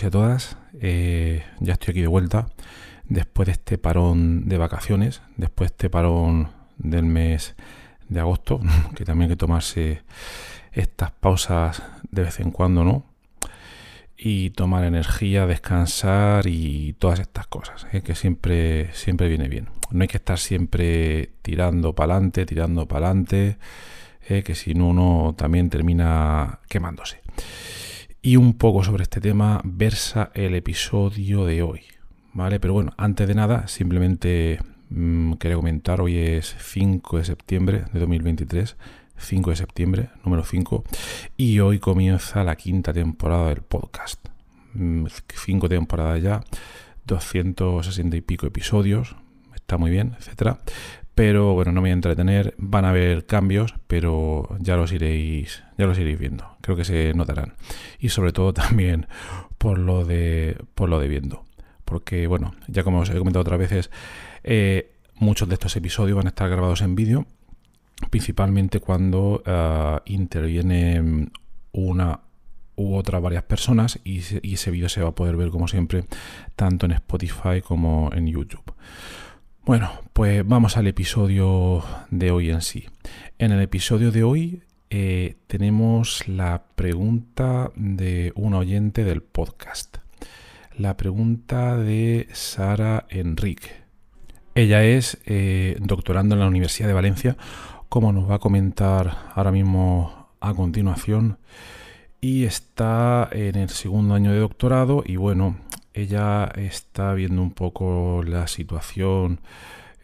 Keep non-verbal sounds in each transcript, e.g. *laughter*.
Todos a todas, eh, ya estoy aquí de vuelta después de este parón de vacaciones, después de este parón del mes de agosto, *laughs* que también hay que tomarse estas pausas de vez en cuando, ¿no? Y tomar energía, descansar y todas estas cosas, ¿eh? que siempre, siempre viene bien. No hay que estar siempre tirando para adelante, tirando para adelante, ¿eh? que si no uno también termina quemándose. Y un poco sobre este tema versa el episodio de hoy. ¿Vale? Pero bueno, antes de nada, simplemente mm, quería comentar, hoy es 5 de septiembre de 2023, 5 de septiembre, número 5, y hoy comienza la quinta temporada del podcast. 5 mm, temporadas ya, 260 y pico episodios, está muy bien, etcétera. Pero bueno, no me voy a entretener, van a haber cambios, pero ya los iréis, ya los iréis viendo. Creo que se notarán. Y sobre todo *laughs* también por lo de, por lo de viendo. Porque, bueno, ya como os he comentado otras veces, eh, muchos de estos episodios van a estar grabados en vídeo, principalmente cuando uh, intervienen una u otra varias personas y, y ese vídeo se va a poder ver como siempre tanto en Spotify como en YouTube. Bueno, pues vamos al episodio de hoy en sí. En el episodio de hoy eh, tenemos la pregunta de un oyente del podcast. La pregunta de Sara Enrique. Ella es eh, doctorando en la Universidad de Valencia, como nos va a comentar ahora mismo a continuación. Y está en el segundo año de doctorado y bueno, ella está viendo un poco la situación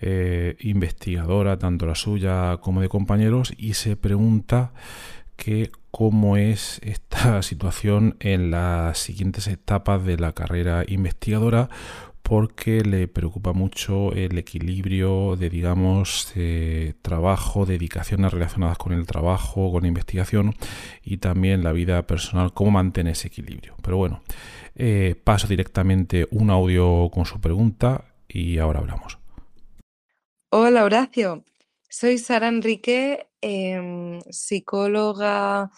eh, investigadora, tanto la suya como de compañeros, y se pregunta que cómo es esta *laughs* situación en las siguientes etapas de la carrera investigadora, porque le preocupa mucho el equilibrio de, digamos, trabajo, dedicaciones relacionadas con el trabajo, con la investigación y también la vida personal, cómo mantener ese equilibrio. Pero bueno, eh, paso directamente un audio con su pregunta y ahora hablamos. Hola Horacio, soy Sara Enrique, em, psicóloga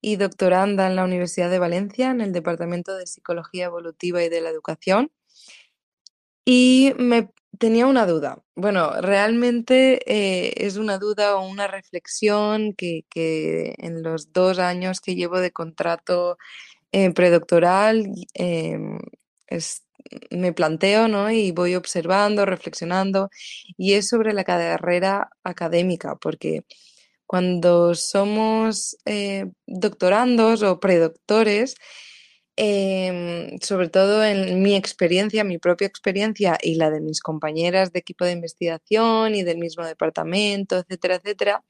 y doctoranda en la Universidad de Valencia en el Departamento de Psicología Evolutiva y de la Educación. Y me tenía una duda. Bueno, realmente eh, es una duda o una reflexión que, que en los dos años que llevo de contrato eh, predoctoral em, me planteo, ¿no? Y voy observando, reflexionando, y es sobre la carrera académica, porque cuando somos eh, doctorandos o predoctores, em, sobre todo en mi experiencia, mi propia experiencia y la de mis compañeras de equipo de investigación y del mismo departamento, etcétera, etcétera,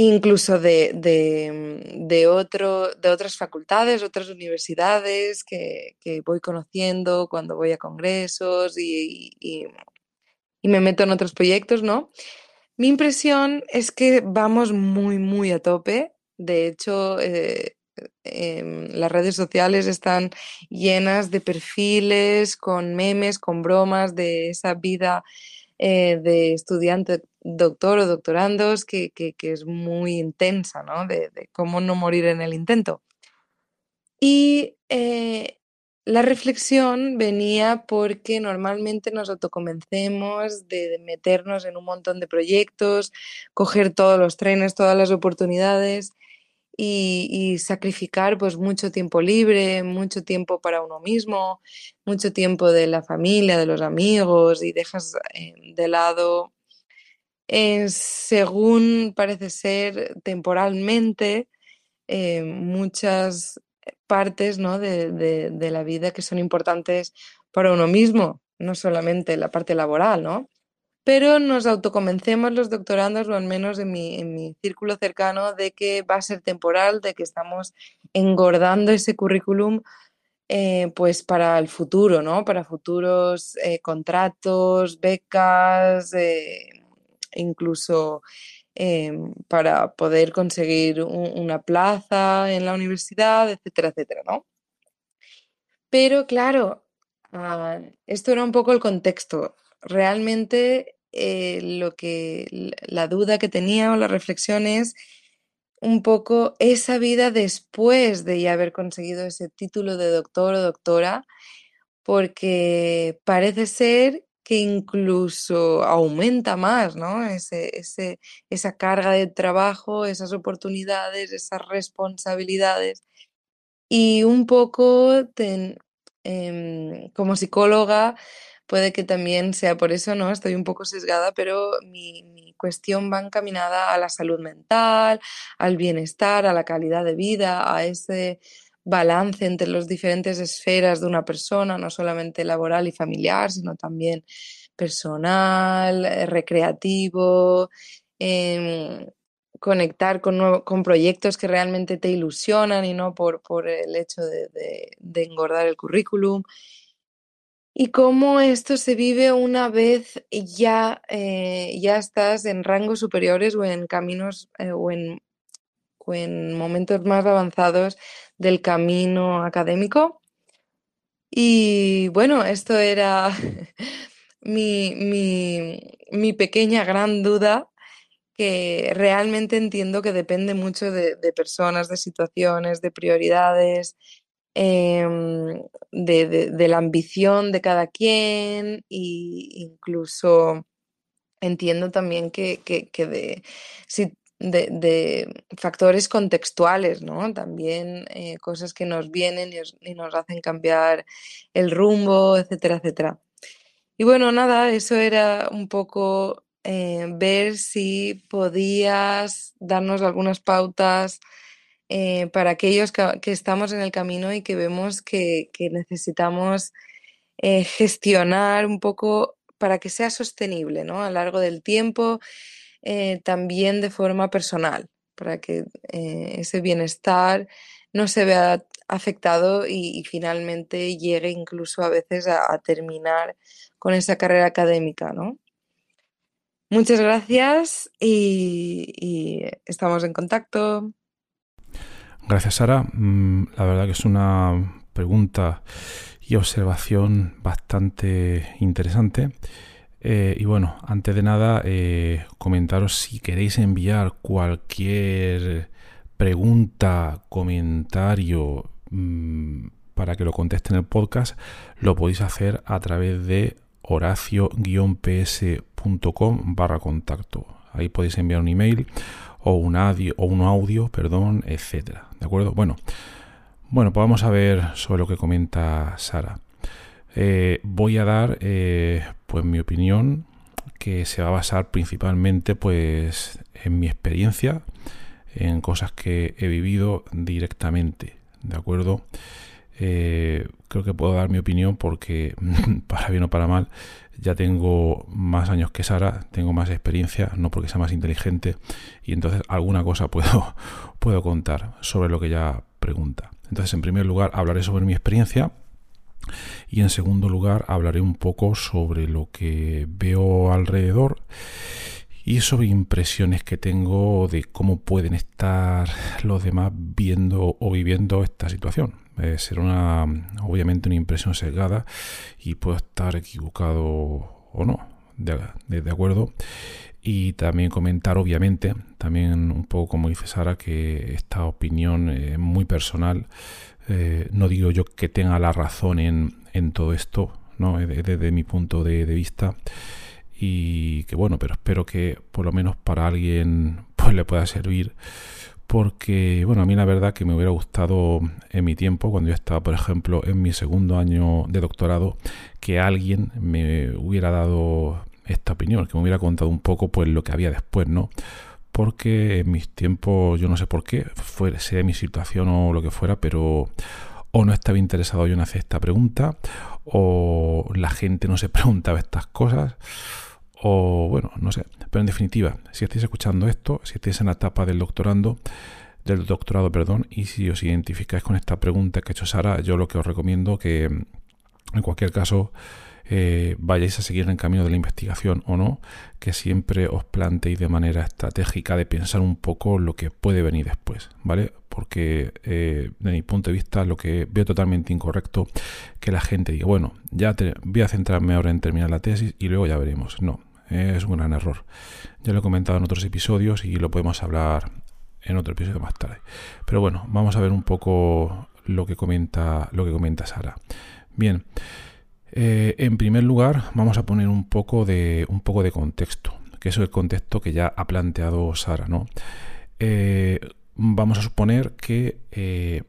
incluso de, de, otro, de otras facultades, otras universidades que, voy conociendo cuando voy a congresos y, y, me meto en otros proyectos, ¿no? Mi impresión es que vamos muy, muy a tope. De hecho, eh, em, las redes sociales están llenas de perfiles, con memes, con bromas de esa vida eh, de estudiante doctor o doctorandos que, es muy intensa, ¿no? De, cómo no morir en el intento. Y eh, la reflexión venía porque normalmente nos autoconvencemos de, meternos en un montón de proyectos, coger todos los trenes, todas las oportunidades y, sacrificar pues mucho tiempo libre, mucho tiempo para uno mismo, mucho tiempo de la familia, de los amigos y dejas eh, de lado, eh, según parece ser temporalmente, eh, muchas partes ¿no? de, de, la vida que son importantes para uno mismo, no solamente la parte laboral, ¿no? pero nos autoconvencemos los doctorandos, o al menos en mi, en mi círculo cercano, de que va a ser temporal, de que estamos engordando ese currículum eh, pues para el futuro, ¿no? Para futuros eh, contratos, becas, eh, incluso para poder conseguir una plaza en la universidad, etcétera, etcétera, ¿no? Pero claro, ah, esto era un poco el contexto. Realmente eh, lo que la duda que tenía o la reflexión es un poco esa vida después de ya haber conseguido ese título de doctor o doctora, porque parece ser que incluso aumenta más, ¿no? Ese, ese, esa carga de trabajo, esas oportunidades, esas responsabilidades. Y un poco em, como psicóloga puede que también sea por eso, ¿no? Estoy un poco sesgada, pero mi, cuestión va encaminada a la salud mental, al bienestar, a la calidad de vida, a ese balance entre las diferentes esferas de una persona, no solamente laboral y familiar, sino también personal, eh, recreativo, em, conectar con, con, proyectos que realmente te ilusionan y no por, por el hecho de, engordar el currículum. Y cómo esto se vive una vez ya, eh, ya estás en rangos superiores o en caminos eh, o, en, en momentos más avanzados del camino académico. Y bueno, esto era *laughs* mi, mi, mi, pequeña gran duda que realmente entiendo que depende mucho de, de personas, de situaciones, de prioridades Em, de, la ambición de cada quien e incluso entiendo también que, de, de, factores contextuales, ¿no? También eh, cosas que nos vienen y, nos hacen cambiar el rumbo, etcétera, etcétera. Y bueno, nada, eso era un poco eh, ver si podías darnos algunas pautas eh, para aquellos que, estamos en el camino y que vemos que, necesitamos eh, gestionar un poco para que sea sostenible ¿no? a lo largo del tiempo, eh, también de forma personal, para que ese bienestar no se vea afectado y, finalmente llegue incluso a veces a, terminar con esa carrera académica. ¿no? Muchas gracias y estamos en contacto. Gracias, Sara. Mm, la verdad que es una pregunta y observación bastante interesante. Eh, y bueno, antes de nada, eh, comentaros si queréis enviar cualquier pregunta, comentario mm, para que lo conteste en el podcast, lo podéis hacer a través de horacio-ps.com barra contacto. Ahí podéis enviar un email o un audio, o un audio perdón, etcétera. ¿De acuerdo? Bueno, bueno, pues vamos a ver sobre lo que comenta Sara. Eh, voy a dar eh, pues mi opinión que se va a basar principalmente pues en mi experiencia, en cosas que he vivido directamente, ¿de acuerdo? Eh, creo que puedo dar mi opinión porque, *laughs* para bien o para mal, ya tengo más años que Sara, tengo más experiencia, no porque sea más inteligente, y entonces alguna cosa *laughs* puedo, puedo contar sobre lo que ella pregunta. Entonces, en primer lugar, hablaré sobre mi experiencia y en segundo lugar, hablaré un poco sobre lo que veo alrededor y sobre impresiones que tengo de cómo pueden estar los demás viendo o viviendo esta situación. Eh, será una, obviamente una impresión sesgada y puedo estar equivocado o no, de, acuerdo. Y también comentar, obviamente, también un poco como dice Sara, que esta opinión es muy personal. Eh, no digo yo que tenga la razón en, en todo esto, ¿no? desde mi punto de, de vista y que bueno, pero espero que por lo menos para alguien *laughs* pues le pueda servir porque, bueno, a mí la verdad que me hubiera gustado en mi tiempo, cuando yo estaba, por ejemplo, en mi segundo año de doctorado, que alguien me hubiera dado esta opinión, que me hubiera contado un poco pues lo que había después, ¿no? Porque en mis tiempos, yo no sé por qué, sea mi situación o lo que fuera, pero o no estaba interesado yo en hacer esta pregunta, o la gente no se *laughs* preguntaba estas cosas, o bueno, no sé. Pero en definitiva, si estáis escuchando esto, si estáis en la etapa del doctorando, del doctorado, perdón, y si os identificáis con esta pregunta que ha hecho Sara, yo lo que os recomiendo que en cualquier caso eh, vayáis a seguir en el camino de la investigación o no, que siempre os planteéis de manera estratégica de pensar un poco lo que puede venir después, ¿vale? Porque eh, de mi punto de vista lo que veo totalmente incorrecto que la gente diga, bueno, ya voy a centrarme ahora en terminar la tesis y luego ya veremos. No, es un gran error. Ya lo he comentado en otros episodios y lo podemos hablar en otro episodio más tarde. Pero bueno, vamos a ver un poco lo que comenta, lo que comenta Sara. Bien, eh, en primer lugar vamos a poner un poco de, un poco de contexto, que es el contexto que ya ha planteado Sara. ¿no? Eh, vamos a suponer que eh,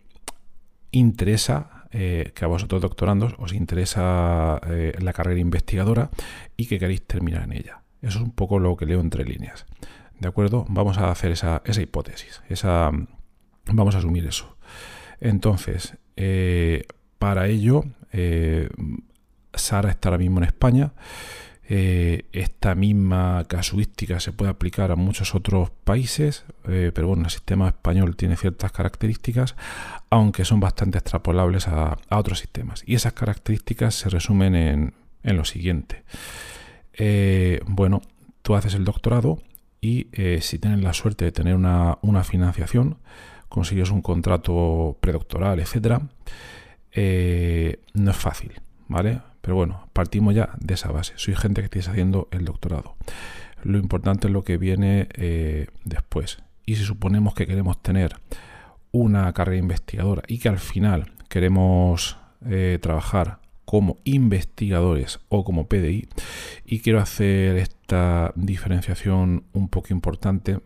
interesa que a vosotros doctorandos os interesa la carrera investigadora y que queréis terminar en ella. Eso es un poco lo que leo entre líneas. ¿De acuerdo? Vamos a hacer esa, hipótesis. Esa, vamos a asumir eso. Entonces, para ello, Sara está ahora mismo en España. Eh, esta misma casuística se puede aplicar a muchos otros países, pero bueno, el sistema español tiene ciertas características, aunque son bastante extrapolables a, otros sistemas. Y esas características se resumen en, lo siguiente. Eh, bueno, tú haces el doctorado y eh, si tienes la suerte de tener una, financiación, consigues un contrato predoctoral, etcétera, eh, no es fácil, ¿vale? Pero bueno, partimos ya de esa base. Soy gente que estáis haciendo el doctorado. Lo importante es lo que viene después. Y si suponemos que queremos tener una carrera investigadora y que al final queremos trabajar como investigadores o como PDI y quiero hacer esta diferenciación un poco importante.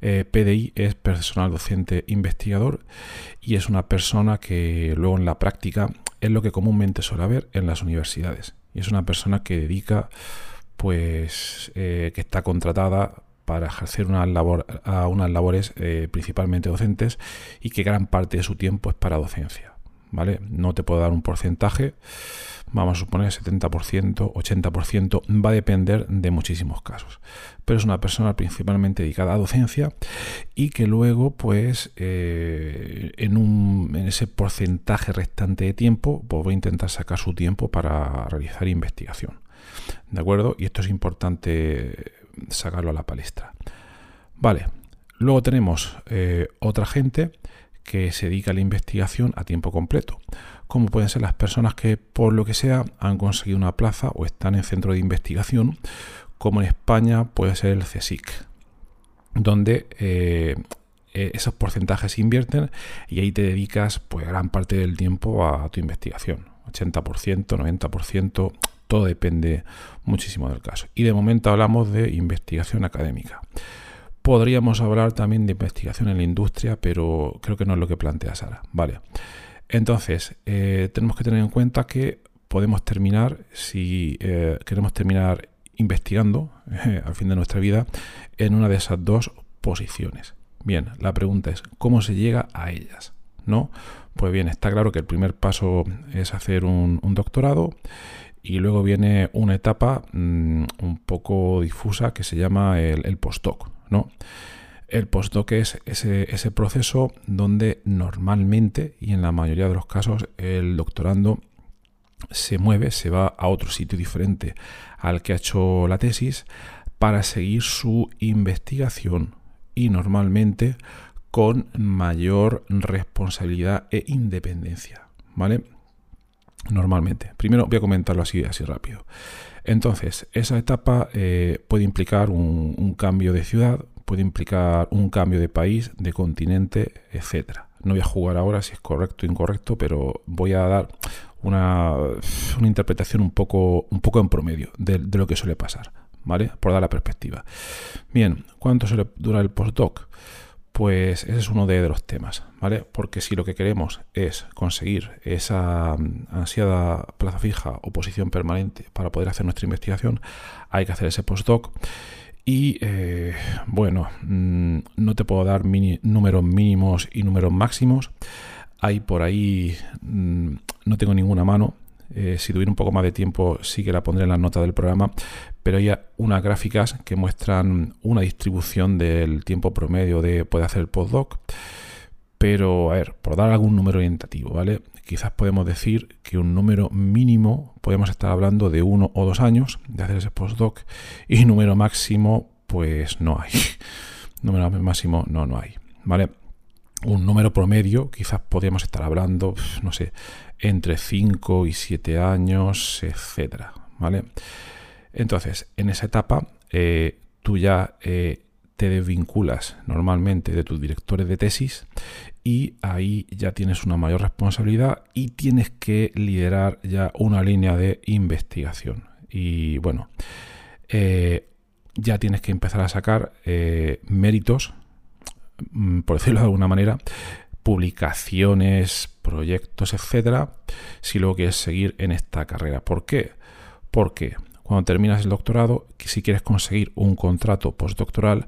Eh, PDI es personal docente investigador y es una persona que luego en la práctica es lo que comúnmente suele haber en las universidades y es una persona que dedica pues eh, que está contratada para ejercer unas, a unas labores eh, principalmente docentes y que gran parte de su tiempo es para docencia. ¿Vale? No te puedo dar un porcentaje, vamos a suponer 70%, 80%, va a depender de muchísimos casos. Pero es una persona principalmente dedicada a docencia y que luego, pues, eh, en, un, en ese porcentaje restante de tiempo, pues voy a intentar sacar su tiempo para realizar investigación. ¿De acuerdo? Y esto es importante sacarlo a la palestra. Vale, luego tenemos eh, otra gente que se dedica a la investigación a tiempo completo, como pueden ser las personas que por lo que sea han conseguido una plaza o están en centro de investigación, como en España puede ser el CSIC, donde eh, eh, esos porcentajes se invierten y ahí te dedicas pues gran parte del tiempo a tu investigación, 80%, 90%, todo depende muchísimo del caso. Y de momento hablamos de investigación académica. Podríamos hablar también de investigación en la industria, pero creo que no es lo que plantea Sara. Vale. Entonces, eh, tenemos que tener en cuenta que podemos terminar, si eh, queremos terminar investigando *laughs* al fin de nuestra vida, en una de esas dos posiciones. Bien, la pregunta es, ¿cómo se llega a ellas? ¿No? Pues bien, está claro que el primer paso es hacer un, doctorado y luego viene una etapa mm, un poco difusa que se llama el, el postdoc. ¿No? El postdoc es ese, proceso donde normalmente y en la mayoría de los casos el doctorando se mueve, se va a otro sitio diferente al que ha hecho la tesis para seguir su investigación y normalmente con mayor responsabilidad e independencia, ¿vale? Normalmente. Primero voy a comentarlo así, así rápido. Entonces, esa etapa eh, puede implicar un, cambio de ciudad, puede implicar un cambio de país, de continente, etcétera. No voy a jugar ahora si es correcto o incorrecto, pero voy a dar una, interpretación un poco, un poco en promedio de, lo que suele pasar, ¿vale? Por dar la perspectiva. Bien, ¿cuánto suele durar el postdoc? Pues ese es uno de, los temas, ¿vale? Porque si lo que queremos es conseguir esa mm, ansiada plaza fija o posición permanente para poder hacer nuestra investigación, hay que hacer ese postdoc. Y eh, bueno, mm, no te puedo dar números mínimos y números máximos. Hay por ahí, mm, no tengo ninguna mano, eh, si tuviera un poco más de tiempo sí que la pondré en la nota del programa, pero hay unas gráficas que muestran una distribución del tiempo promedio de puede hacer el postdoc. Pero, a ver, por dar algún número orientativo, ¿vale? Quizás podemos decir que un número mínimo, podemos estar hablando de uno o dos años de hacer ese postdoc, y número máximo, pues no hay. *laughs* número máximo, no, no hay, ¿vale? Un número promedio, quizás podríamos estar hablando, no sé, entre 5 y 7 años, etcétera, ¿vale? Entonces, en esa etapa, eh, tú ya eh, te desvinculas normalmente de tus directores de tesis y ahí ya tienes una mayor responsabilidad y tienes que liderar ya una línea de investigación. Y bueno, eh, ya tienes que empezar a sacar méritos, mm, por decirlo de alguna manera, publicaciones, proyectos, etcétera, si luego quieres seguir en esta carrera. ¿Por qué? Porque cuando terminas el doctorado, si quieres conseguir un contrato postdoctoral,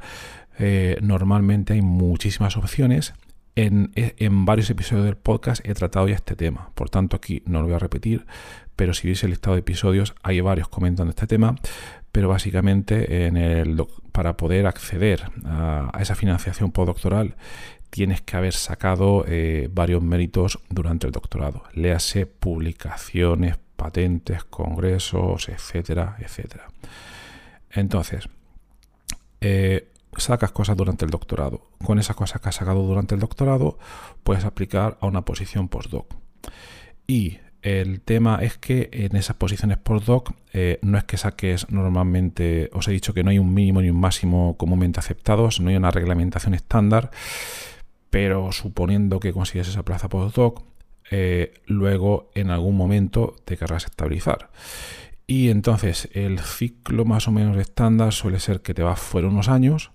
eh, normalmente hay muchísimas opciones. En, en, varios episodios del podcast he tratado ya este tema, por tanto aquí no lo voy a repetir, pero si veis el listado de episodios hay varios comentando este tema, pero básicamente en el, para poder acceder a, a esa financiación postdoctoral tienes que haber sacado eh, varios méritos durante el doctorado. Léase publicaciones, patentes, congresos, etcétera, etcétera. Entonces, eh, sacas cosas durante el doctorado. Con esas cosas que has sacado durante el doctorado, puedes aplicar a una posición postdoc. Y el tema es que en esas posiciones postdoc eh, no es que saques normalmente, os he dicho que no hay un mínimo ni un máximo comúnmente aceptados, no hay una reglamentación estándar pero suponiendo que consigues esa plaza postdoc, eh, luego en algún momento te querrás estabilizar. Y entonces el ciclo más o menos estándar suele ser que te vas fuera unos años,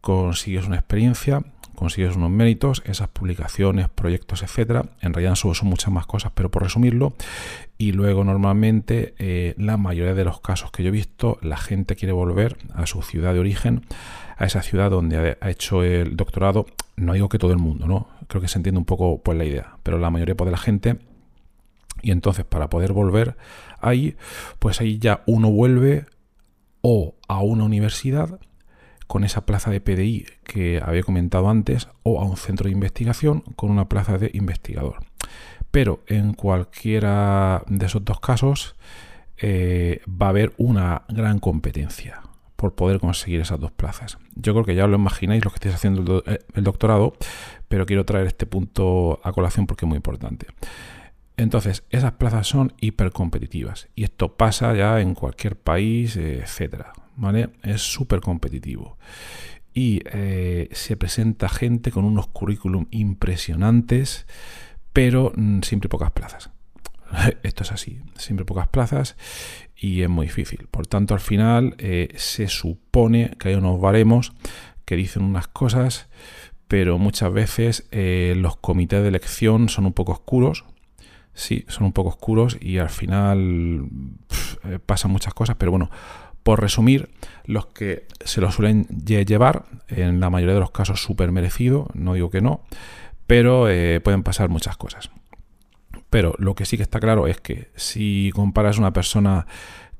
consigues una experiencia, consigues unos méritos, esas publicaciones, proyectos, etcétera. En realidad son, muchas más cosas, pero por resumirlo. Y luego normalmente, eh, la mayoría de los casos que yo he visto, la gente quiere volver a su ciudad de origen, a esa ciudad donde ha hecho el doctorado no digo que todo el mundo, ¿no? Creo que se entiende un poco pues la idea, pero la mayoría pues, de la gente y entonces para poder volver ahí, pues ahí ya uno vuelve o a una universidad con esa plaza de PDI que había comentado antes o a un centro de investigación con una plaza de investigador. Pero en cualquiera de esos dos casos eh, va a haber una gran competencia por poder conseguir esas dos plazas. Yo creo que ya lo imagináis los que estáis haciendo el eh, doctorado, pero quiero traer este punto a colación porque es muy importante. Entonces, esas plazas son hipercompetitivas y esto pasa ya en cualquier país, etcétera. ¿vale? Es súper competitivo. Y eh, se presenta gente con unos currículum impresionantes, pero mm, siempre pocas plazas. *laughs* Esto es así, siempre pocas plazas y es muy difícil. Por tanto, al final eh, se supone que hay unos baremos que dicen unas cosas, pero muchas veces eh, los comités de elección son un poco oscuros. Sí, son un poco oscuros y al final eh, pasan muchas cosas, pero bueno, por resumir, los que se lo suelen llevar, en la mayoría de los casos súper merecido, no digo que no, pero pueden pasar muchas cosas. Pero lo que sí que está claro es que si comparas una persona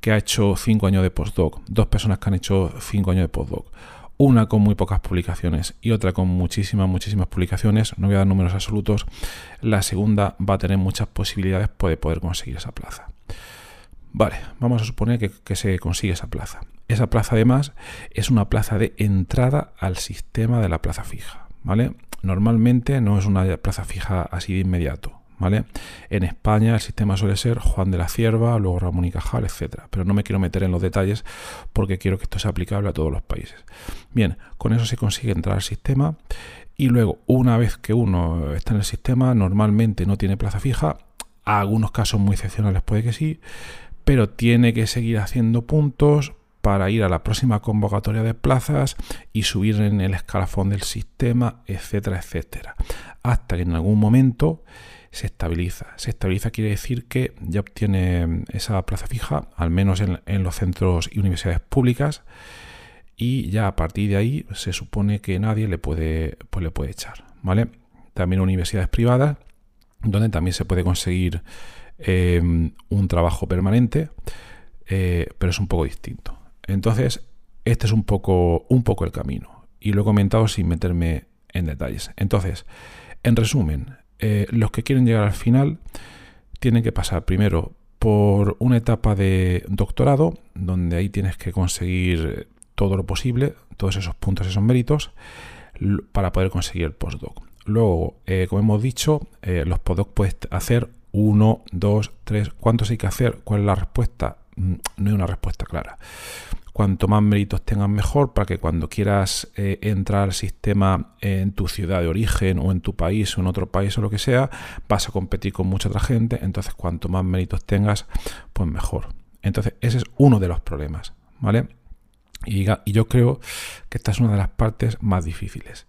que ha hecho 5 años de postdoc, dos personas que han hecho 5 años de postdoc, una con muy pocas publicaciones y otra con muchísimas, muchísimas publicaciones, no voy a dar números absolutos, la segunda va a tener muchas posibilidades de poder conseguir esa plaza. Vale, vamos a suponer que, que, se consigue esa plaza. Esa plaza además es una plaza de entrada al sistema de la plaza fija, ¿vale? Normalmente no es una plaza fija así de inmediato. En España el sistema suele ser Juan de la Cierva, luego Ramón y Cajal, etcétera. Pero no me quiero meter en los detalles porque quiero que esto sea aplicable a todos los países. Bien, con eso se consigue entrar al sistema y luego, una vez que uno está en el sistema, normalmente no tiene plaza fija. A algunos casos muy excepcionales puede que sí, pero tiene que seguir haciendo puntos para ir a la próxima convocatoria de plazas y subir en el escalafón del sistema, etcétera, etcétera. Hasta que en algún momento se estabiliza. Se estabiliza quiere decir que ya obtiene esa plaza fija, al menos en, los centros y universidades públicas, y ya a partir de ahí se supone que nadie le puede, pues le puede echar. ¿vale? También universidades privadas, donde también se puede conseguir em, un trabajo permanente, eh, pero es un poco distinto. Entonces, este es un poco, un poco el camino. Y lo he comentado sin meterme en detalles. Entonces, en resumen, eh, los que quieren llegar al final tienen que pasar primero por una etapa de doctorado, donde ahí tienes que conseguir todo lo posible, todos esos puntos, esos méritos, para poder conseguir el postdoc. Luego, eh, como hemos dicho, eh, los postdoc puedes hacer uno, dos, tres. ¿Cuántos hay que hacer? ¿Cuál es la respuesta? Mm, no hay una respuesta clara cuanto más méritos tengas mejor para que cuando quieras eh, entrar al sistema en tu ciudad de origen o en tu país o en otro país o lo que sea, vas a competir con mucha otra gente, entonces cuanto más méritos tengas, pues mejor. Entonces ese es uno de los problemas, ¿vale? Y, y yo creo que esta es una de las partes más difíciles.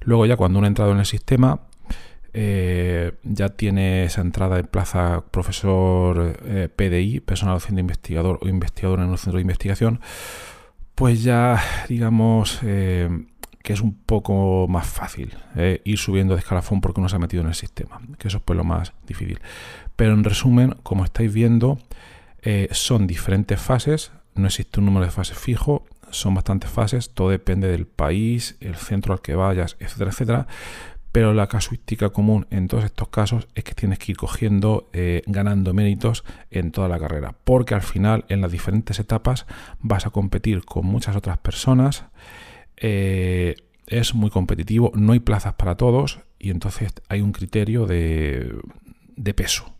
Luego ya cuando uno ha entrado en el sistema, eh, ya tiene esa entrada de plaza profesor eh, PDI, personal docente investigador o investigador en un centro de investigación, pues ya digamos eh, que es un poco más fácil ir subiendo de escalafón porque uno se ha metido en el sistema, que eso es pues lo más difícil. Pero en resumen, como estáis viendo, son diferentes fases, no existe un número de fases fijo, son bastantes fases, todo depende del país, el centro al que vayas, etcétera, etcétera pero la casuística común en todos estos casos es que tienes que ir cogiendo, eh, ganando méritos en toda la carrera, porque al final en las diferentes etapas vas a competir con muchas otras personas, eh, es muy competitivo, no hay plazas para todos y entonces hay un criterio de, peso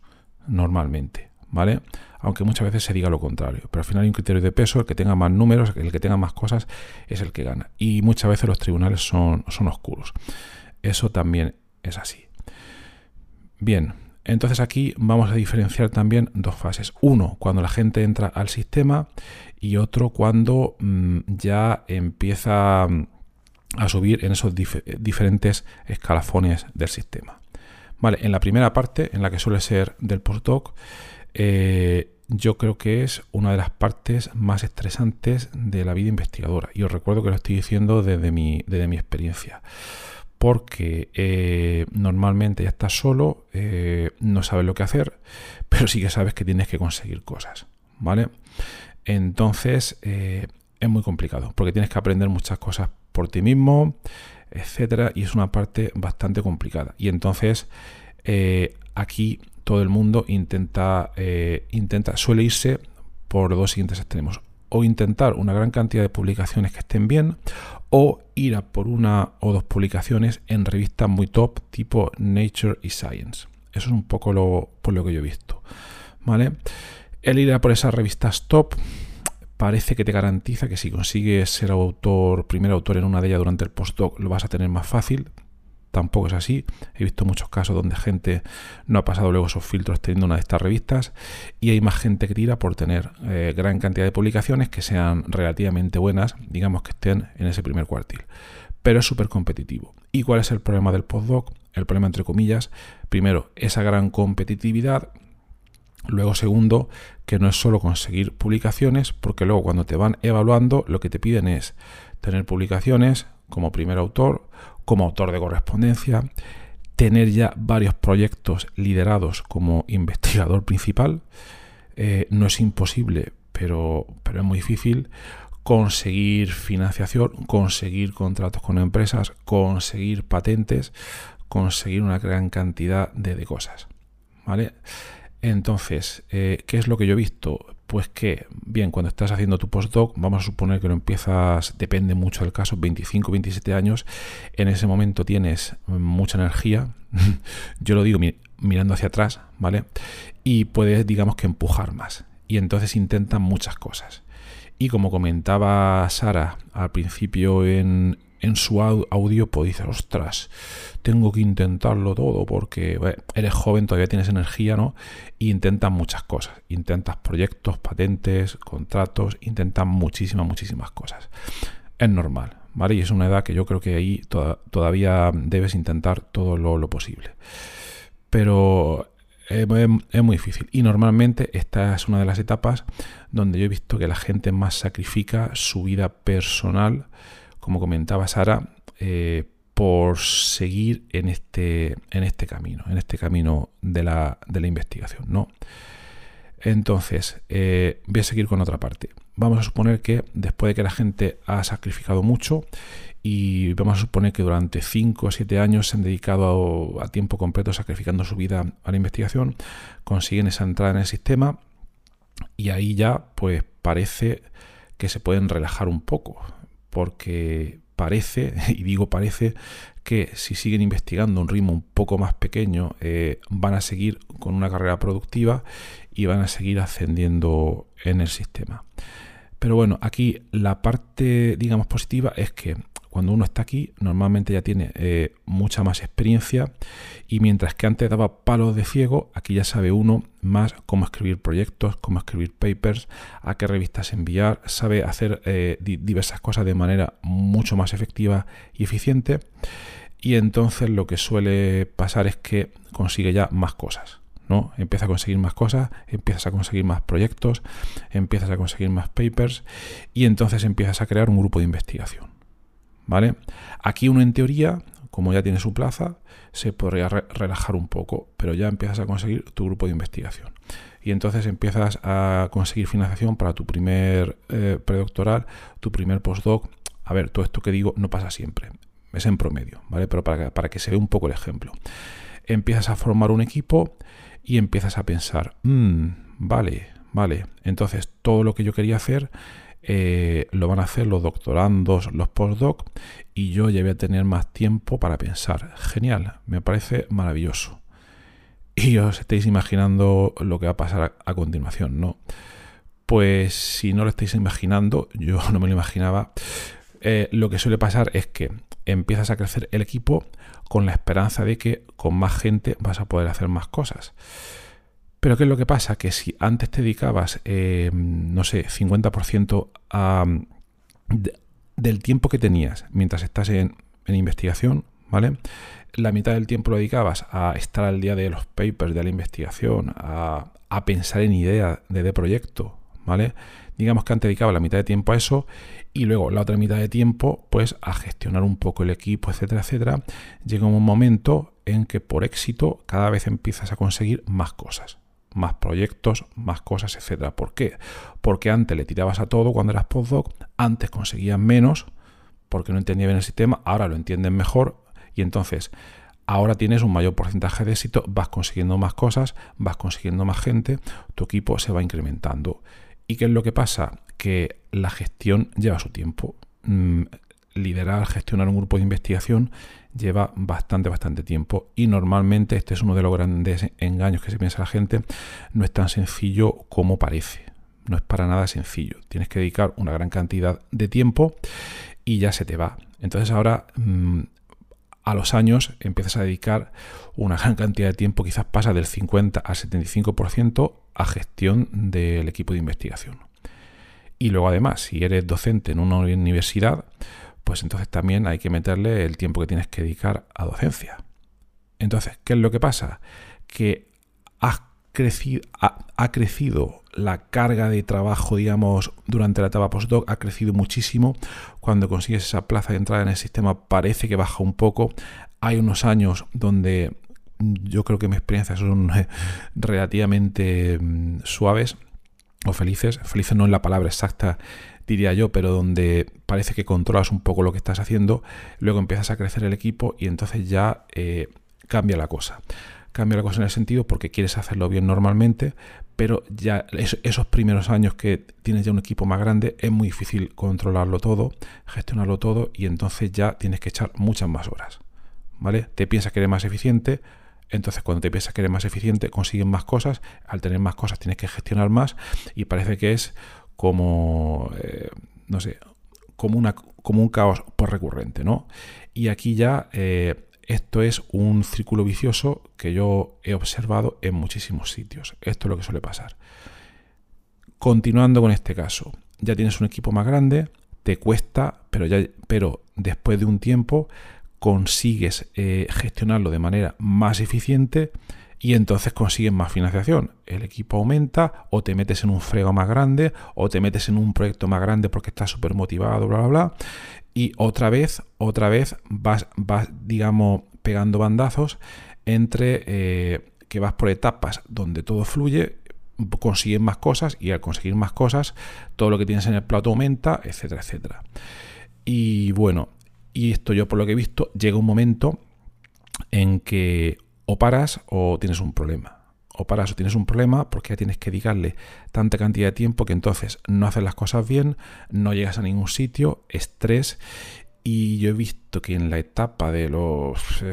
normalmente, ¿vale? Aunque muchas veces se diga lo contrario, pero al final hay un criterio de peso, el que tenga más números, el que tenga más cosas es el que gana. Y muchas veces los tribunales son oscuros. Eso también es así. Bien, entonces aquí vamos a diferenciar también dos fases. Uno, cuando la gente entra al sistema y otro cuando mm, ya empieza mm, a subir en esos diferentes escalafones del sistema. Vale, en la primera parte, en la que suele ser del postdoc, eh, yo creo que es una de las partes más estresantes de la vida investigadora. Y os recuerdo que lo estoy diciendo desde mi, desde mi experiencia porque eh, normalmente ya estás solo, eh, no sabes lo que hacer, pero sí que sabes que tienes que conseguir cosas, ¿vale? Entonces eh, es muy complicado, porque tienes que aprender muchas cosas por ti mismo, etcétera, y es una parte bastante complicada. Y entonces aquí todo el mundo intenta, intenta, suele irse por dos siguientes extremos o intentar una gran cantidad de publicaciones que estén bien o ir a por una o dos publicaciones en revistas muy top tipo Nature y Science. Eso es un poco lo, por lo que yo he visto. ¿Vale? El ir a por esas revistas top parece que te garantiza que si consigues ser autor, primer autor en una de ellas durante el postdoc, lo vas a tener más fácil tampoco es así. He visto muchos casos donde gente no ha pasado luego esos filtros teniendo una de estas revistas y hay más gente que tira por tener eh, gran cantidad de publicaciones que sean relativamente buenas, digamos que estén en ese primer cuartil. Pero es súper competitivo. ¿Y cuál es el problema del postdoc? El problema entre comillas, primero, esa gran competitividad. Luego, segundo, que no es solo conseguir publicaciones, porque luego cuando te van evaluando, lo que te piden es tener publicaciones como primer autor como autor de correspondencia, tener ya varios proyectos liderados como investigador principal. Eh, no es imposible, pero, pero es muy difícil conseguir financiación, conseguir contratos con empresas, conseguir patentes, conseguir una gran cantidad de, cosas. ¿Vale? Entonces, eh, ¿qué es lo que yo he visto? Pues que, bien, cuando estás haciendo tu postdoc, vamos a suponer que lo empiezas, depende mucho del caso, 25, 27 años, en ese momento tienes mucha energía, *laughs* yo lo digo mirando hacia atrás, ¿vale? Y puedes, digamos que, empujar más. Y entonces intentan muchas cosas. Y como comentaba Sara al principio en, en su audio pues dice, ostras, tengo que intentarlo todo porque eres joven, todavía tienes energía, ¿no? Y intentas muchas cosas. Intentas proyectos, patentes, contratos, intentas muchísimas, muchísimas cosas. Es normal, ¿vale? Y es una edad que yo creo que ahí todavía debes intentar todo lo, posible. Pero es, muy difícil. Y normalmente esta es una de las etapas donde yo he visto que la gente más sacrifica su vida personal como comentaba Sara, eh, por seguir en este, en este camino, en este camino de la, investigación. ¿no? Entonces, eh, voy a seguir con otra parte. Vamos a suponer que después de que la gente ha sacrificado mucho y vamos a suponer que durante 5 o 7 años se han dedicado a, a, tiempo completo sacrificando su vida a la investigación, consiguen esa entrada en el sistema y ahí ya pues parece que se pueden relajar un poco porque parece, *laughs* y digo parece, que si siguen investigando un ritmo un poco más pequeño, eh, van a seguir con una carrera productiva y van a seguir ascendiendo en el sistema. Pero bueno, aquí la parte, digamos, positiva es que cuando uno está aquí, normalmente ya tiene eh, mucha más experiencia y mientras que antes daba palos de ciego, aquí ya sabe uno más cómo escribir proyectos, cómo escribir papers, a qué revistas enviar, sabe hacer eh, diversas cosas de manera mucho más efectiva y eficiente. Y entonces lo que suele pasar es que consigue ya más cosas. ¿no? Empieza a conseguir más cosas, empiezas a conseguir más proyectos, empiezas a conseguir más papers y entonces empiezas a crear un grupo de investigación. ¿Vale? Aquí uno en teoría, como ya tiene su plaza, se podría relajar un poco, pero ya empiezas a conseguir tu grupo de investigación. Y entonces empiezas a conseguir financiación para tu primer eh, predoctoral, tu primer postdoc. A ver, todo esto que digo no pasa siempre, es en promedio, ¿vale? Pero para que, para que se vea un poco el ejemplo. Empiezas a formar un equipo y empiezas a pensar, mm, vale, vale, entonces todo lo que yo quería hacer eh, lo van a hacer los doctorandos, los postdoc, y yo ya voy a tener más tiempo para pensar. Genial, me parece maravilloso. Y os estáis imaginando lo que va a pasar a, continuación, ¿no? Pues si no lo estáis imaginando, yo *laughs* no me lo imaginaba, eh, lo que suele pasar es que empiezas a crecer el equipo con la esperanza de que con más gente vas a poder hacer más cosas. Pero ¿qué es lo que pasa? Que si antes te dedicabas, eh, no sé, 50% a, del tiempo que tenías mientras estás en, investigación, ¿vale? La mitad del tiempo lo dedicabas a estar al día de los papers, de la investigación, a, pensar en ideas de, de, proyecto, ¿vale? Digamos que antes dedicaba la mitad de tiempo a eso y luego la otra mitad de tiempo, pues a gestionar un poco el equipo, etcétera, etcétera. Llega un momento en que por éxito cada vez empiezas a conseguir más cosas más proyectos, más cosas, etcétera. ¿Por qué? Porque antes le tirabas a todo cuando eras postdoc, antes conseguías menos porque no entendía bien el sistema, ahora lo entienden mejor y entonces ahora tienes un mayor porcentaje de éxito, vas consiguiendo más cosas, vas consiguiendo más gente, tu equipo se va incrementando. ¿Y qué es lo que pasa? Que la gestión lleva su tiempo. Liderar, gestionar un grupo de investigación lleva bastante, bastante tiempo y normalmente este es uno de los grandes engaños que se piensa la gente, no es tan sencillo como parece, no es para nada sencillo, tienes que dedicar una gran cantidad de tiempo y ya se te va. Entonces ahora mm, a los años empiezas a dedicar una gran cantidad de tiempo, quizás pasa del 50 al 75% a gestión del equipo de investigación. Y luego además, si eres docente en una universidad, pues entonces también hay que meterle el tiempo que tienes que dedicar a docencia. Entonces, ¿qué es lo que pasa? Que ha crecido, ha, crecido la carga de trabajo, digamos, durante la etapa postdoc, ha crecido muchísimo. Cuando consigues esa plaza de entrada en el sistema parece que baja un poco. Hay unos años donde yo creo que mis experiencias son *laughs* relativamente mm, suaves o felices. Felices no es la palabra exacta diría yo, pero donde parece que controlas un poco lo que estás haciendo, luego empiezas a crecer el equipo y entonces ya eh, cambia la cosa. Cambia la cosa en el sentido porque quieres hacerlo bien normalmente, pero ya esos primeros años que tienes ya un equipo más grande es muy difícil controlarlo todo, gestionarlo todo y entonces ya tienes que echar muchas más horas. ¿Vale? Te piensas que eres más eficiente, entonces, cuando te piensas que eres más eficiente, consigues más cosas. Al tener más cosas, tienes que gestionar más. Y parece que es como, eh, no sé, como una, como un caos por recurrente, ¿no? Y aquí ya eh, esto es un círculo vicioso que yo he observado en muchísimos sitios. Esto es lo que suele pasar. Continuando con este caso, ya tienes un equipo más grande, te cuesta, pero, ya, pero después de un tiempo consigues eh, gestionarlo de manera más eficiente y entonces consigues más financiación. El equipo aumenta o te metes en un frego más grande o te metes en un proyecto más grande porque estás súper motivado, bla, bla, bla. Y otra vez, otra vez vas, vas digamos, pegando bandazos entre eh, que vas por etapas donde todo fluye, consigues más cosas y al conseguir más cosas, todo lo que tienes en el plato aumenta, etcétera, etcétera. Y bueno, y esto yo por lo que he visto, llega un momento en que o paras o tienes un problema. O paras o tienes un problema porque ya tienes que dedicarle tanta cantidad de tiempo que entonces no haces las cosas bien, no llegas a ningún sitio, estrés. Y yo he visto que en la etapa de los.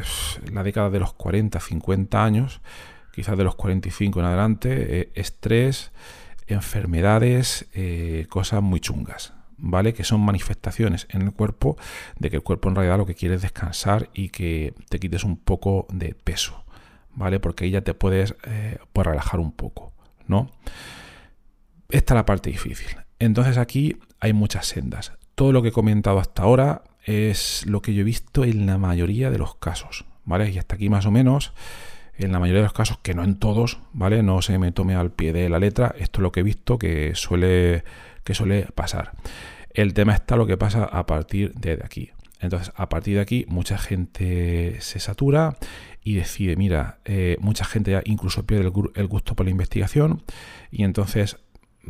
la década de los 40, 50 años, quizás de los 45 en adelante, eh, estrés, enfermedades, eh, cosas muy chungas. ¿Vale? Que son manifestaciones en el cuerpo de que el cuerpo en realidad lo que quiere es descansar y que te quites un poco de peso. ¿Vale? Porque ahí ya te puedes eh, pues relajar un poco, ¿no? Esta es la parte difícil. Entonces aquí hay muchas sendas. Todo lo que he comentado hasta ahora es lo que yo he visto en la mayoría de los casos, ¿vale? Y hasta aquí más o menos, en la mayoría de los casos, que no en todos, ¿vale? No se me tome al pie de la letra, esto es lo que he visto que suele, que suele pasar. El tema está lo que pasa a partir de aquí. Entonces, a partir de aquí, mucha gente se satura y decide, mira, eh, mucha gente ya incluso pierde el, gusto por la investigación y entonces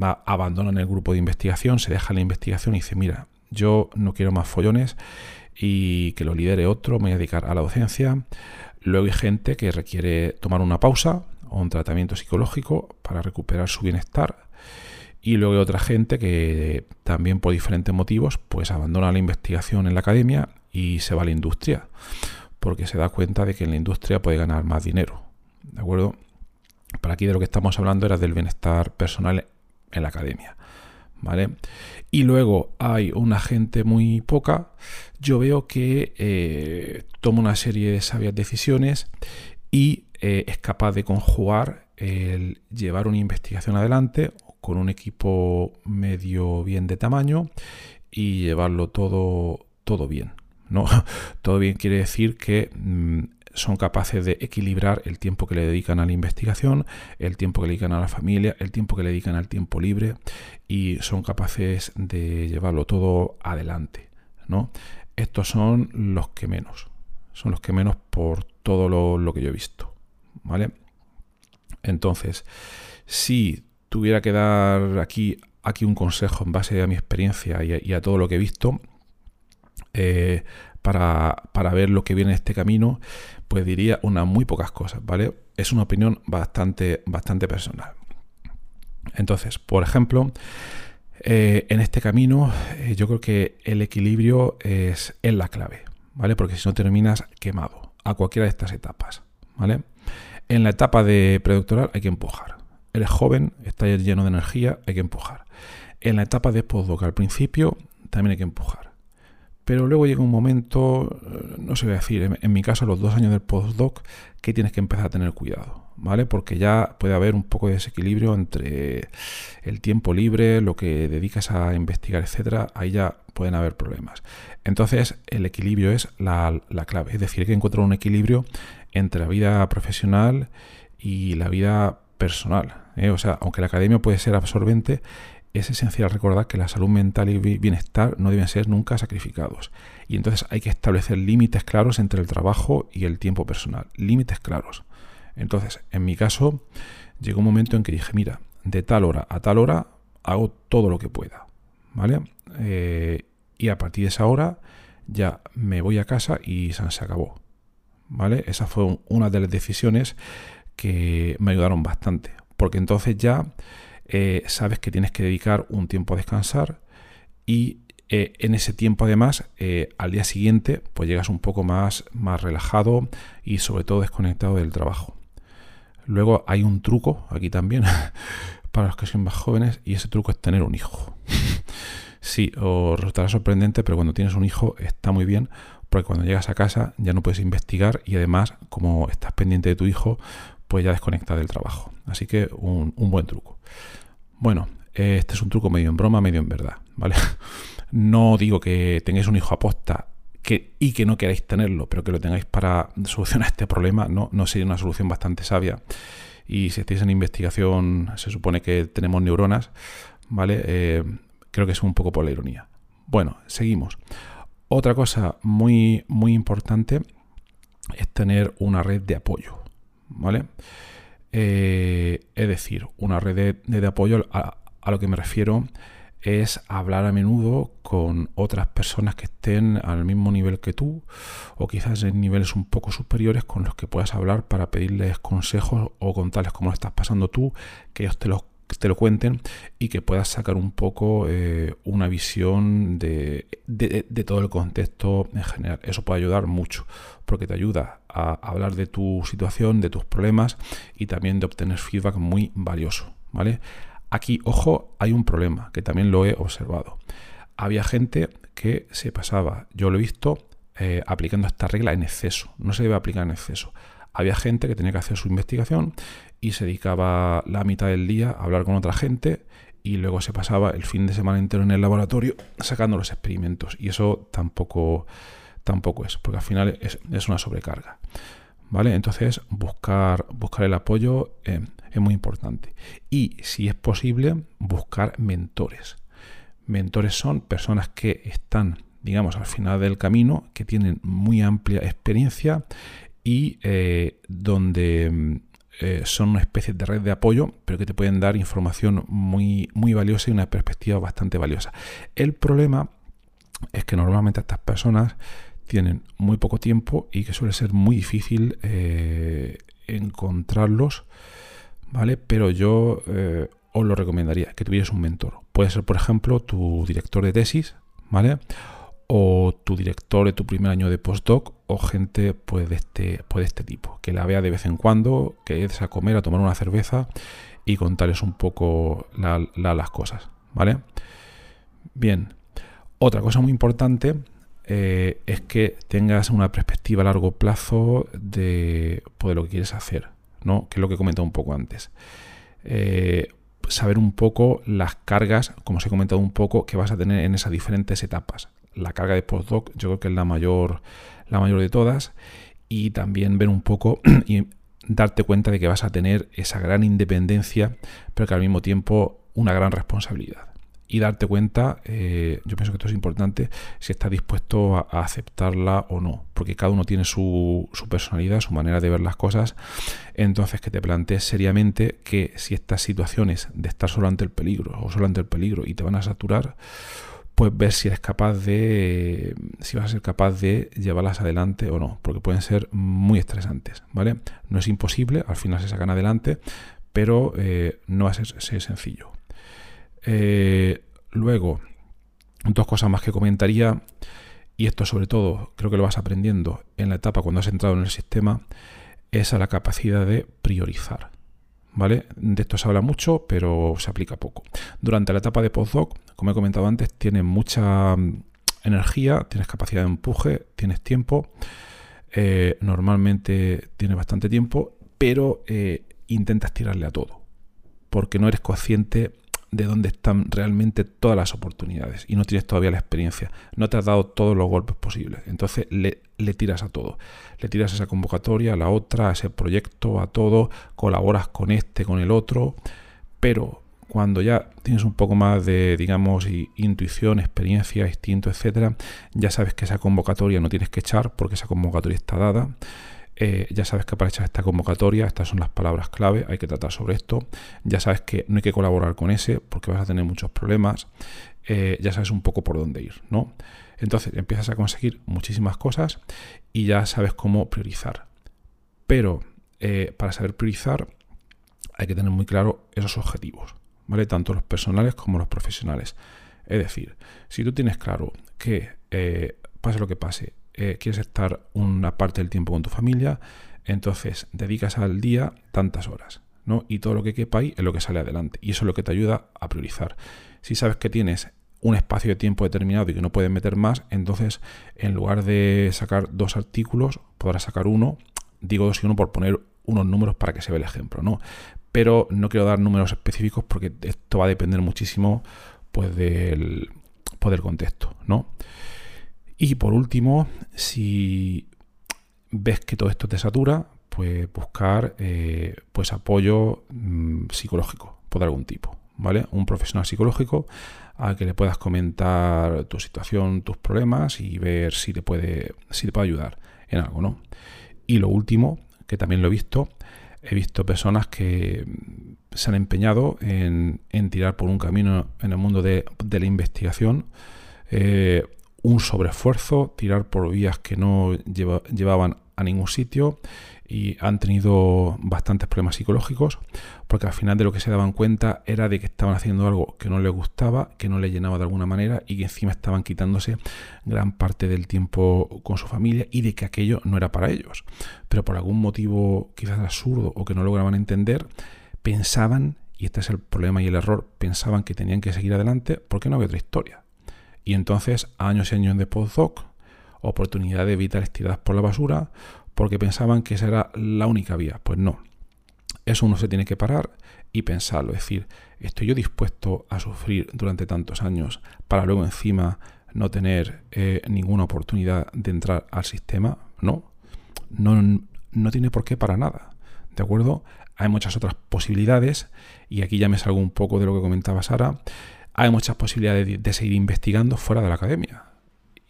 va, abandonan el grupo de investigación, se deja la investigación y dice, mira, yo no quiero más follones y que lo lidere otro, me voy a dedicar a la docencia. Luego hay gente que requiere tomar una pausa o un tratamiento psicológico para recuperar su bienestar. Y luego hay otra gente que también por diferentes motivos pues abandona la investigación en la academia y se va a la industria porque se da cuenta de que en la industria puede ganar más dinero. ¿De acuerdo? Para aquí de lo que estamos hablando era del bienestar personal en la academia. ¿Vale? Y luego hay una gente muy poca. Yo veo que eh, toma una serie de sabias decisiones y eh, es capaz de conjugar el llevar una investigación adelante con un equipo medio bien de tamaño y llevarlo todo, todo bien. ¿No? *laughs* Todo bien quiere decir que mm, son capaces de equilibrar el tiempo que le dedican a la investigación, el tiempo que le dedican a la familia, el tiempo que le dedican al tiempo libre y son capaces de llevarlo todo adelante, ¿no? Estos son los que menos, son los que menos por todo lo, que yo he visto, ¿vale? Entonces, si tuviera que dar aquí, aquí un consejo en base a mi experiencia y a todo lo que he visto, eh, para, ver lo que viene en este camino, pues diría unas muy pocas cosas, ¿vale? Es una opinión bastante, bastante personal. Entonces, por ejemplo, eh, en este camino eh, yo creo que el equilibrio es, es, la clave, ¿vale? Porque si no terminas quemado a cualquiera de estas etapas, ¿vale? En la etapa de predoctoral hay que empujar. Eres joven, estás lleno de energía, hay que empujar. En la etapa de postdoc al principio también hay que empujar. Pero luego llega un momento, eh, no sé decir, en, mi caso los dos años del postdoc, que tienes que empezar a tener cuidado, ¿vale? Porque ya puede haber un poco de desequilibrio entre el tiempo libre, lo que dedicas a investigar, etcétera, ahí ya pueden haber problemas. Entonces, el equilibrio es la, clave, es decir, hay que encontrar un equilibrio entre la vida profesional y la vida personal. ¿eh? O sea, aunque la academia puede ser absorbente, es esencial recordar que la salud mental y bienestar no deben ser nunca sacrificados. Y entonces hay que establecer límites claros entre el trabajo y el tiempo personal. Límites claros. Entonces, en mi caso, llegó un momento en que dije, mira, de tal hora a tal hora hago todo lo que pueda. ¿Vale? Eh, y a partir de esa hora ya me voy a casa y se acabó. ¿Vale? Esa fue una de las decisiones que me ayudaron bastante. Porque entonces ya eh, sabes que tienes que dedicar un tiempo a descansar y eh, en ese tiempo además eh, al día siguiente pues llegas un poco más, más relajado y sobre todo desconectado del trabajo. Luego hay un truco aquí también *laughs* para los que son más jóvenes y ese truco es tener un hijo. *laughs* sí, os resultará sorprendente, pero cuando tienes un hijo está muy bien, porque cuando llegas a casa ya no puedes investigar y además, como estás pendiente de tu hijo, pues ya desconectas del trabajo. Así que un, buen truco. Bueno, este es un truco medio en broma, medio en verdad, ¿vale? *laughs* No digo que tengáis un hijo aposta y que no queráis tenerlo, pero que lo tengáis para solucionar *laughs* este problema, no, no sería una solución bastante sabia. Y si estáis en investigación, se supone que tenemos neuronas, ¿vale? Eh, creo que es un poco por la ironía. Bueno, seguimos. Otra cosa muy, muy importante es tener una red de apoyo, ¿vale? Eh, es decir, una red de, apoyo a, a, lo que me refiero es hablar a menudo con otras personas que estén al mismo nivel que tú o quizás en niveles un poco superiores con los que puedas hablar para pedirles consejos o contarles cómo lo estás pasando tú, que ellos te lo, te lo cuenten y que puedas sacar un poco eh, una visión de, de, todo el contexto en general. Eso puede ayudar mucho porque te ayuda a hablar de tu situación, de tus problemas y también de obtener feedback muy valioso. ¿vale? Aquí, ojo, hay un problema que también lo he observado. Había gente que se pasaba, yo lo he visto, eh, aplicando esta regla en exceso. No se debe aplicar en exceso. Había gente que tenía que hacer su investigación y se dedicaba la mitad del día a hablar con otra gente y luego se pasaba el fin de semana entero en el laboratorio sacando los experimentos. Y eso tampoco, tampoco es, porque al final es, una sobrecarga. ¿Vale? Entonces, buscar, buscar el apoyo eh, es muy importante. Y si es posible, buscar mentores. Mentores son personas que están, digamos, al final del camino, que tienen muy amplia experiencia y eh, donde eh, son una especie de red de apoyo, pero que te pueden dar información muy, muy valiosa y una perspectiva bastante valiosa. El problema es que normalmente estas personas tienen muy poco tiempo y que suele ser muy difícil eh, encontrarlos ¿vale? Pero yo eh, os lo recomendaría, que tuvieras un mentor. Puede ser, por ejemplo, tu director de tesis, ¿vale? O tu director de tu primer año de postdoc, o gente pues, de, este, de este tipo, que la vea de vez en cuando, que es a comer, a tomar una cerveza y contarles un poco las cosas, ¿vale? Bien, otra cosa muy importante eh, es que tengas una perspectiva a largo plazo de, pues, lo que quieres hacer. ¿no? que es lo que he comentado un poco antes. Eh, saber un poco las cargas, como os he comentado un poco, que vas a tener en esas diferentes etapas. La carga de postdoc yo creo que es la mayor, la mayor de todas. Y también ver un poco *clears throat* y darte cuenta de que vas a tener esa gran independencia, pero que al mismo tiempo una gran responsabilidad. Y darte cuenta, eh, yo pienso que esto es importante, si estás dispuesto a, aceptarla o no, porque cada uno tiene su, su, personalidad, su manera de ver las cosas, entonces que te plantees seriamente que si estas situaciones de estar solo ante el peligro o solo ante el peligro y te van a saturar, pues ver si eres capaz de, si vas a ser capaz de llevarlas adelante o no, porque pueden ser muy estresantes, ¿vale? No es imposible, al final se sacan adelante, pero eh, no va a ser sencillo. Eh, luego, dos cosas más que comentaría, y esto sobre todo creo que lo vas aprendiendo en la etapa cuando has entrado en el sistema, es a la capacidad de priorizar. ¿Vale? De esto se habla mucho, pero se aplica poco. Durante la etapa de postdoc, como he comentado antes, tienes mucha mm, energía, tienes capacidad de empuje, tienes tiempo. Eh, normalmente tienes bastante tiempo, pero eh, intentas tirarle a todo. Porque no eres consciente de dónde están realmente todas las oportunidades y no tienes todavía la experiencia, no te has dado todos los golpes posibles, entonces le, tiras a todo, le tiras a esa convocatoria, a la otra, a ese proyecto, a todo, colaboras con este, con el otro, pero cuando ya tienes un poco más de, digamos, intuición, experiencia, instinto, etcétera, ya sabes que esa convocatoria no tienes que echar porque esa convocatoria está dada eh, ya sabes que para echar esta convocatoria, estas son las palabras clave, hay que tratar sobre esto. Ya sabes que no hay que colaborar con ese porque vas a tener muchos problemas. Eh, ya sabes un poco por dónde ir, ¿no? Entonces empiezas a conseguir muchísimas cosas y ya sabes cómo priorizar. Pero eh, para saber priorizar hay que tener muy claro esos objetivos, ¿vale? Tanto los personales como los profesionales. Es decir, si tú tienes claro que pase lo que pase, eh, quieres estar una parte del tiempo con tu familia, entonces dedicas al día tantas horas. ¿no? Y todo lo que quepa ahí es lo que sale adelante. Y eso es lo que te ayuda a priorizar. Si sabes que tienes un espacio de tiempo determinado y que no puedes meter más, entonces en lugar de sacar dos artículos, podrás sacar uno. Digo dos y uno por poner unos números para que se vea el ejemplo, ¿no? Pero no quiero dar números específicos porque esto va a depender muchísimo pues del, pues, contexto, ¿no? Y por último, si ves que todo esto te satura, pues buscar eh, pues apoyo mm, psicológico por algún tipo, ¿vale? Un profesional psicológico a que le puedas comentar tu situación, tus problemas y ver si te puede, si te puede ayudar en algo, ¿no? Y lo último, que también lo he visto, he visto personas que se han empeñado en, tirar por un camino en el mundo de, la investigación, eh, un sobreesfuerzo, tirar por vías que no llevaban a ningún sitio y han tenido bastantes problemas psicológicos porque al final de lo que se daban cuenta era de que estaban haciendo algo que no les gustaba, que no les llenaba de alguna manera y que encima estaban quitándose gran parte del tiempo con su familia y de que aquello no era para ellos. Pero por algún motivo quizás absurdo o que no lograban entender, pensaban, y este es el problema y el error, pensaban que tenían que seguir adelante porque no había otra historia. Y entonces, años y años de postdoc, oportunidades vitales tiradas por la basura, porque pensaban que esa era la única vía. Pues no. Eso uno se tiene que parar y pensarlo. Es decir, ¿estoy yo dispuesto a sufrir durante tantos años para luego encima no tener eh, ninguna oportunidad de entrar al sistema? No. no. No tiene por qué para nada. ¿De acuerdo? Hay muchas otras posibilidades y aquí ya me salgo un poco de lo que comentaba Sara. Hay muchas posibilidades de seguir investigando fuera de la academia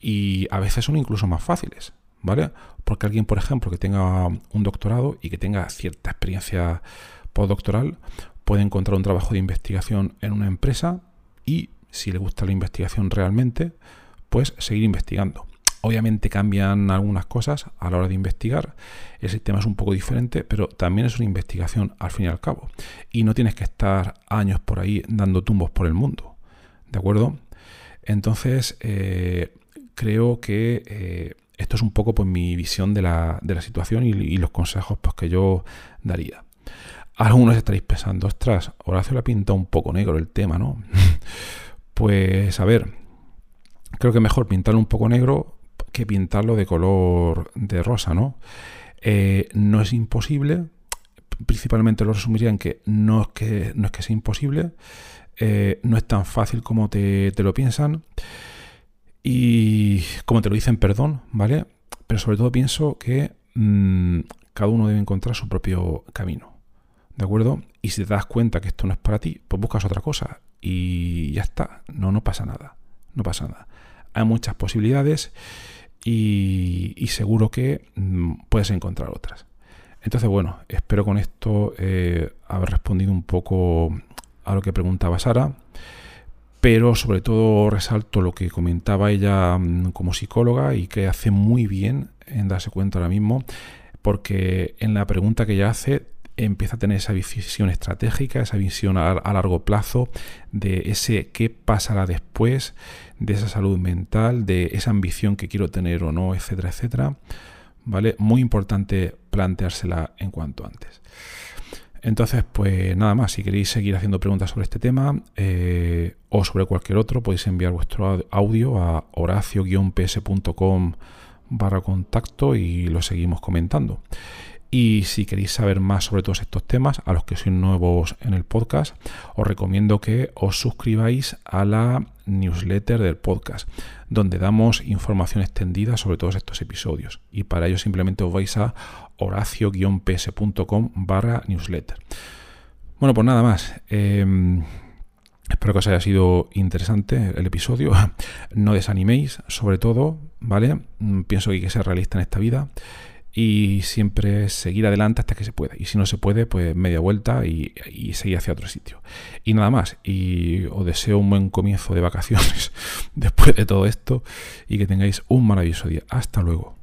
y a veces son incluso más fáciles. ¿Vale? Porque alguien, por ejemplo, que tenga un doctorado y que tenga cierta experiencia postdoctoral, puede encontrar un trabajo de investigación en una empresa y, si le gusta la investigación realmente, pues seguir investigando. Obviamente cambian algunas cosas a la hora de investigar, el sistema es un poco diferente, pero también es una investigación al fin y al cabo. Y no tienes que estar años por ahí dando tumbos por el mundo, ¿de acuerdo? Entonces, eh, creo que eh, esto es un poco pues, mi visión de la, situación y, los consejos pues, que yo daría. Algunos estaréis pensando, ostras, Horacio le ha pintado un poco negro el tema, ¿no? *laughs* pues a ver, creo que mejor pintarlo un poco negro que pintarlo de color de rosa, ¿no? Eh, no es imposible, principalmente lo resumiría en que no es que, no es que sea imposible, eh, no es tan fácil como te lo piensan. Y como te lo dicen, perdón, ¿vale? Pero sobre todo pienso que mm, cada uno debe encontrar su propio camino. ¿De acuerdo? Y si te das cuenta que esto no es para ti, pues buscas otra cosa. Y ya está. No, no pasa nada. No pasa nada. Hay muchas posibilidades y, seguro que mm, puedes encontrar otras. Entonces, bueno, espero con esto eh, haber respondido un poco a lo que preguntaba Sara pero sobre todo resalto lo que comentaba ella mm, como psicóloga y que hace muy bien en darse cuenta ahora mismo, porque en la pregunta que ella hace empieza a tener esa visión estratégica, esa visión a, largo plazo de ese qué pasará después, de esa salud mental, de esa ambición que quiero tener o no, etcétera, etcétera. ¿Vale? Muy importante planteársela en cuanto antes. Entonces, pues nada más, si queréis seguir haciendo preguntas sobre este tema eh, o sobre cualquier otro, podéis enviar vuestro audio a horacio-ps.com barra contacto y lo seguimos comentando. Y si queréis saber más sobre todos estos temas, a los que sois nuevos en el podcast, os recomiendo que os suscribáis a la newsletter del podcast, donde damos información extendida sobre todos estos episodios. Y para ello simplemente os vais a horacio-ps.com barra newsletter. Bueno, pues nada más. Em, espero que os haya sido interesante el episodio. *laughs* No desaniméis, sobre todo, ¿vale? Mm, pienso que hay que ser realista en esta vida y siempre seguir adelante hasta que se pueda. Y si no se puede, pues media vuelta y, y, seguir hacia otro sitio. Y nada más. Y os deseo un buen comienzo de vacaciones *laughs* después de todo esto y que tengáis un maravilloso día. Hasta luego.